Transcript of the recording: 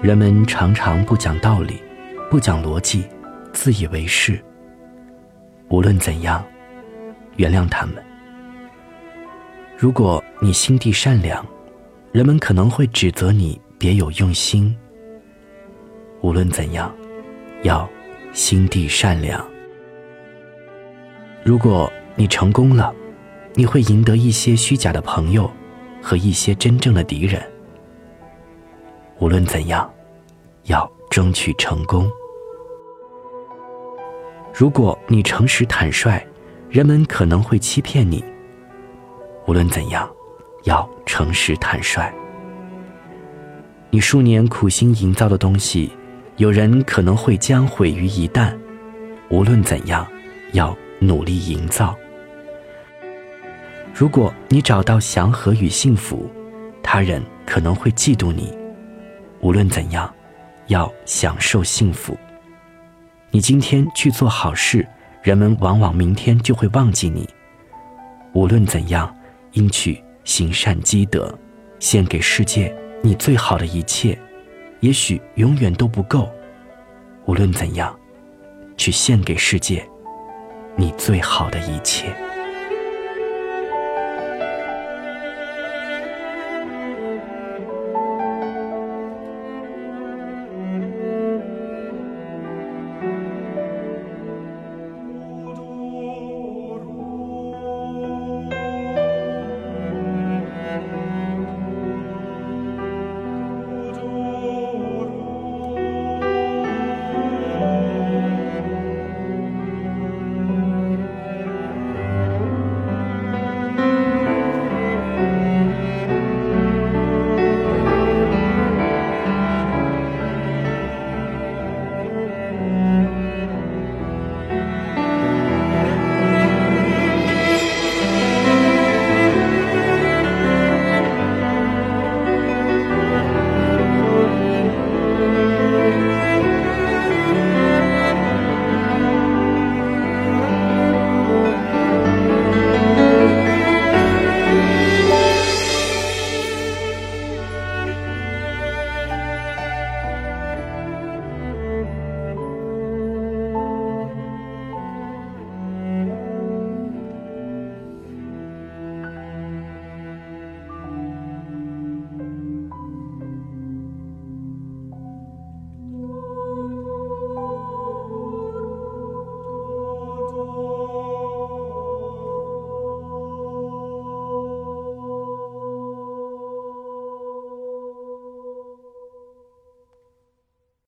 人们常常不讲道理，不讲逻辑，自以为是。无论怎样，原谅他们。如果你心地善良，人们可能会指责你别有用心。无论怎样，要心地善良。如果你成功了，你会赢得一些虚假的朋友和一些真正的敌人。无论怎样，要争取成功。如果你诚实坦率，人们可能会欺骗你。无论怎样，要诚实坦率。你数年苦心营造的东西，有人可能会将毁于一旦。无论怎样，要努力营造。如果你找到祥和与幸福，他人可能会嫉妒你。无论怎样，要享受幸福。你今天去做好事，人们往往明天就会忘记你。无论怎样，应去行善积德，献给世界你最好的一切。也许永远都不够。无论怎样，去献给世界你最好的一切。Oh.